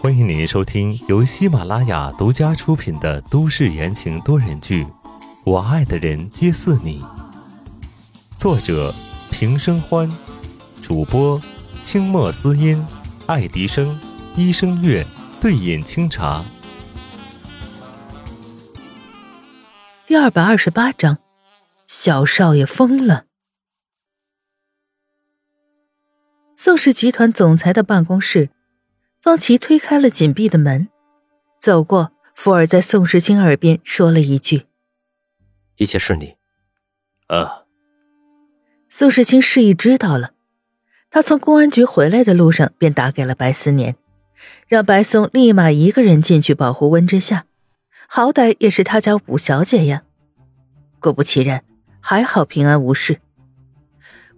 欢迎您收听由喜马拉雅独家出品的都市言情多人剧《我爱的人皆似你》，作者平生欢，主播清墨思音、爱迪生、一生月、对饮清茶。第二百二十八章，小少爷疯了。宋氏集团总裁的办公室，方琦推开了紧闭的门，走过，福尔在宋时清耳边说了一句：“一切顺利。”啊。宋时清示意知道了，他从公安局回来的路上便打给了白思年，让白松立马一个人进去保护温之夏，好歹也是他家五小姐呀。果不其然，还好平安无事。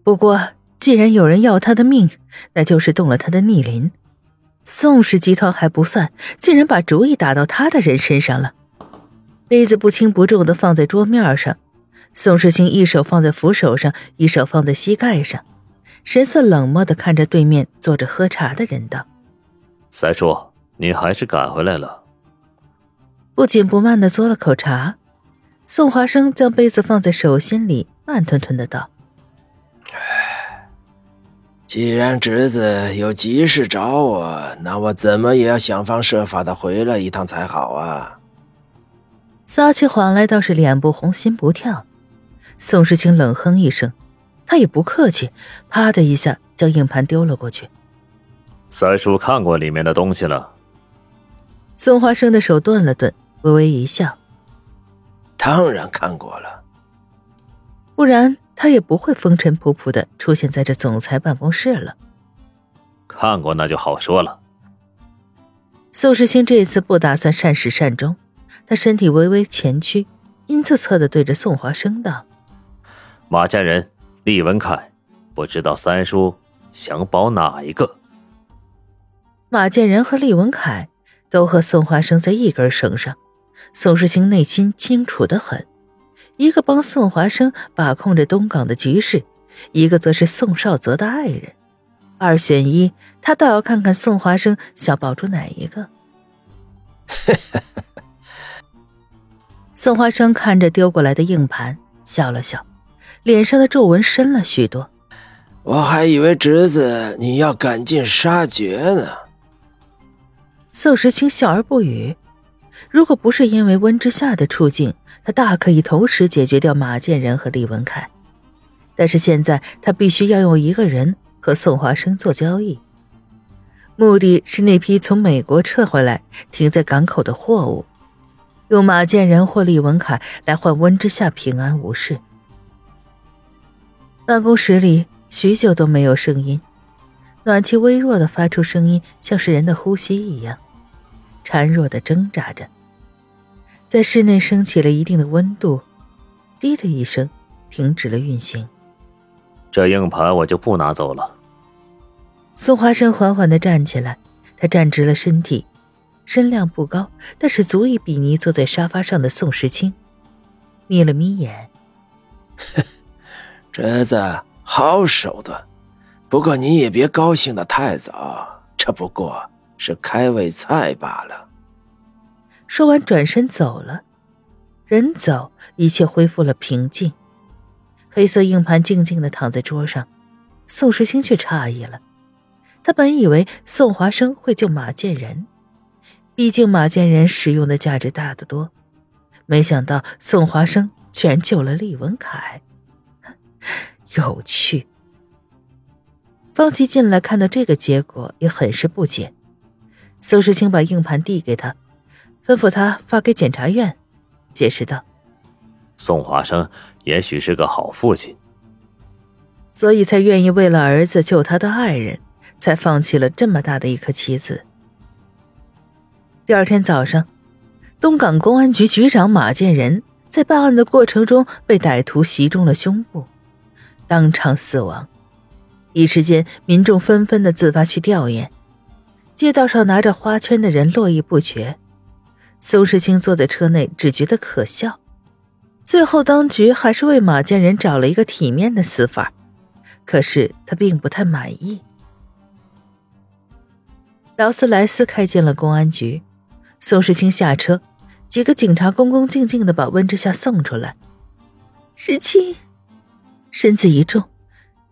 不过。既然有人要他的命，那就是动了他的逆鳞。宋氏集团还不算，竟然把主意打到他的人身上了。杯子不轻不重的放在桌面上，宋世清一手放在扶手上，一手放在膝盖上，神色冷漠的看着对面坐着喝茶的人道：“三叔，你还是赶回来了。”不紧不慢的嘬了口茶，宋华生将杯子放在手心里，慢吞吞的道。既然侄子有急事找我，那我怎么也要想方设法的回来一趟才好啊！撒起谎来倒是脸不红心不跳。宋时清冷哼一声，他也不客气，啪的一下将硬盘丢了过去。三叔看过里面的东西了。宋华生的手顿了顿，微微一笑：“当然看过了，不然。”他也不会风尘仆仆的出现在这总裁办公室了。看过那就好说了。宋世清这次不打算善始善终，他身体微微前屈，阴恻恻的对着宋华生道：“马家人，厉文凯，不知道三叔想保哪一个？”马建仁和厉文凯都和宋华生在一根绳上，宋世兴内心清楚的很。一个帮宋华生把控着东港的局势，一个则是宋少泽的爱人，二选一，他倒要看看宋华生想保住哪一个。宋华生看着丢过来的硬盘，笑了笑，脸上的皱纹深了许多。我还以为侄子你要赶尽杀绝呢。宋时清笑而不语。如果不是因为温之夏的处境，他大可以同时解决掉马建仁和李文凯。但是现在他必须要用一个人和宋华生做交易，目的是那批从美国撤回来停在港口的货物，用马建仁或李文凯来换温之夏平安无事。办公室里许久都没有声音，暖气微弱的发出声音，像是人的呼吸一样。孱弱的挣扎着，在室内升起了一定的温度，滴的一声，停止了运行。这硬盘我就不拿走了。宋华生缓缓的站起来，他站直了身体，身量不高，但是足以比拟坐在沙发上的宋时清，眯了眯眼：“侄子，好手段，不过你也别高兴的太早，这不过……”是开胃菜罢了。说完，转身走了。人走，一切恢复了平静。黑色硬盘静静的躺在桌上，宋时清却诧异了。他本以为宋华生会救马建仁，毕竟马建仁使用的价值大得多。没想到宋华生居然救了厉文凯，有趣。方琦进来看到这个结果，也很是不解。宋时清把硬盘递给他，吩咐他发给检察院，解释道：“宋华生也许是个好父亲，所以才愿意为了儿子救他的爱人，才放弃了这么大的一颗棋子。”第二天早上，东港公安局局长马建仁在办案的过程中被歹徒袭中了胸部，当场死亡。一时间，民众纷纷的自发去吊唁。街道上拿着花圈的人络绎不绝，宋时清坐在车内只觉得可笑。最后，当局还是为马建仁找了一个体面的死法，可是他并不太满意。劳斯莱斯开进了公安局，宋世清下车，几个警察恭恭敬敬的把温之夏送出来。世清，身子一重，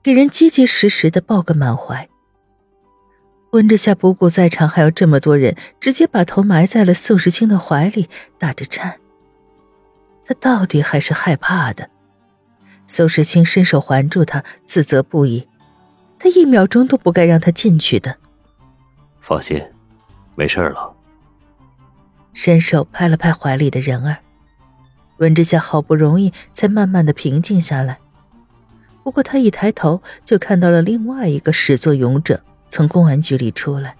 给人结结实实的抱个满怀。温之夏不顾在场还有这么多人，直接把头埋在了宋时清的怀里，打着颤。他到底还是害怕的。宋时清伸手环住他，自责不已。他一秒钟都不该让他进去的。放心，没事了。伸手拍了拍怀里的人儿，温之夏好不容易才慢慢的平静下来。不过他一抬头就看到了另外一个始作俑者从公安局里出来。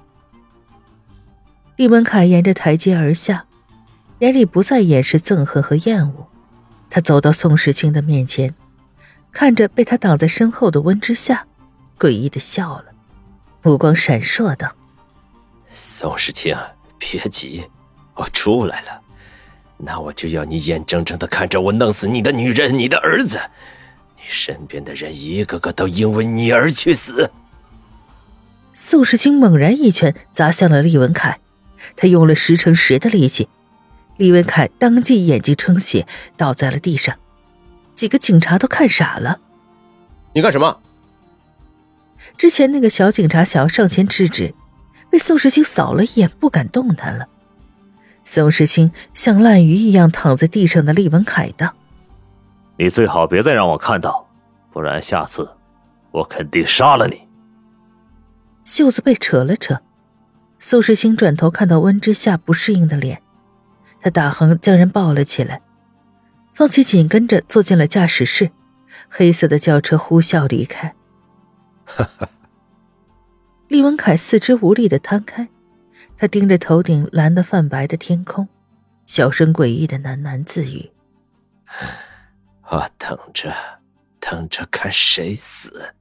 厉文凯沿着台阶而下，眼里不再掩饰憎恨和厌恶。他走到宋时清的面前，看着被他挡在身后的温之夏，诡异的笑了，目光闪烁道。宋世清，别急，我出来了，那我就要你眼睁睁的看着我弄死你的女人、你的儿子，你身边的人一个个都因为你而去死。宋世清猛然一拳砸向了厉文凯，他用了十乘十的力气，厉文凯当即眼睛充血，倒在了地上，几个警察都看傻了。你干什么？之前那个小警察想要上前制止。被宋时清扫了一眼，不敢动弹了。宋时清像烂鱼一样躺在地上的厉文凯道：“你最好别再让我看到，不然下次我肯定杀了你。”袖子被扯了扯，苏世兴转头看到温之夏不适应的脸，他打横将人抱了起来，方琦紧跟着坐进了驾驶室，黑色的轿车呼啸离开。哈哈。厉文凯四肢无力的摊开，他盯着头顶蓝得泛白的天空，小声诡异的喃喃自语：“我等着，等着看谁死。”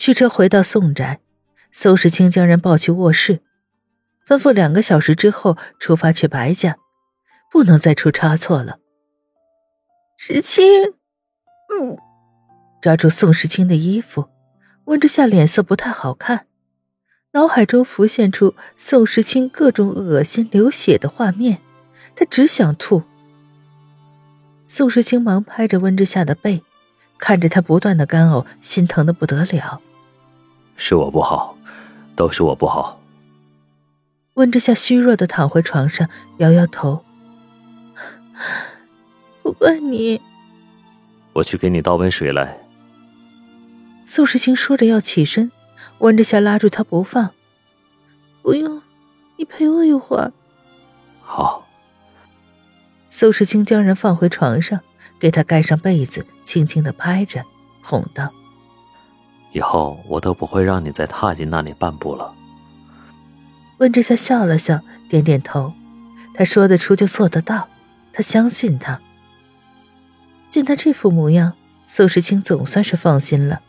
驱车回到宋宅，宋时清将人抱去卧室，吩咐两个小时之后出发去白家，不能再出差错了。时清，嗯，抓住宋时清的衣服。温之夏脸色不太好看，脑海中浮现出宋时清各种恶心流血的画面，他只想吐。宋时清忙拍着温之夏的背，看着他不断的干呕，心疼的不得了。是我不好，都是我不好。温之夏虚弱的躺回床上，摇摇头。不怪你。我去给你倒杯水来。宋时清说着要起身，温之夏拉住他不放。不用，你陪我一会儿。好。宋时清将人放回床上，给他盖上被子，轻轻的拍着，哄道：“以后我都不会让你再踏进那里半步了。”温之夏笑了笑，点点头。他说得出就做得到，他相信他。见他这副模样，宋时清总算是放心了。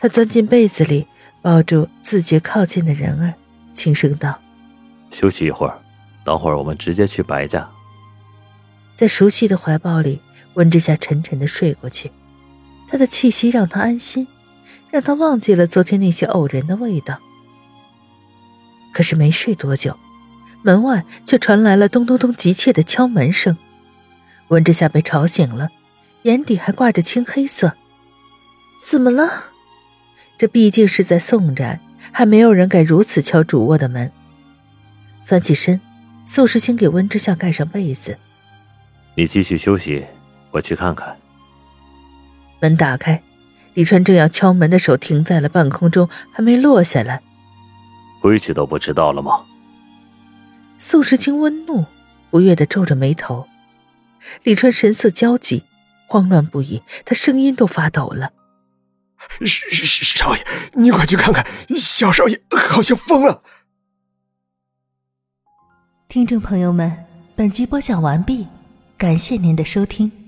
他钻进被子里，抱住自觉靠近的人儿，轻声道：“休息一会儿，等会儿我们直接去白家。”在熟悉的怀抱里，温之夏沉沉的睡过去。他的气息让他安心，让他忘记了昨天那些偶然的味道。可是没睡多久，门外却传来了咚咚咚急切的敲门声。温之夏被吵醒了，眼底还挂着青黑色。怎么了？这毕竟是在宋宅，还没有人敢如此敲主卧的门。翻起身，宋时清给温之夏盖上被子。你继续休息，我去看看。门打开，李川正要敲门的手停在了半空中，还没落下来。规矩都不知道了吗？宋时清温怒，不悦的皱着眉头。李川神色焦急，慌乱不已，他声音都发抖了。少爷，你快去看看，小少爷好像疯了。听众朋友们，本集播讲完毕，感谢您的收听。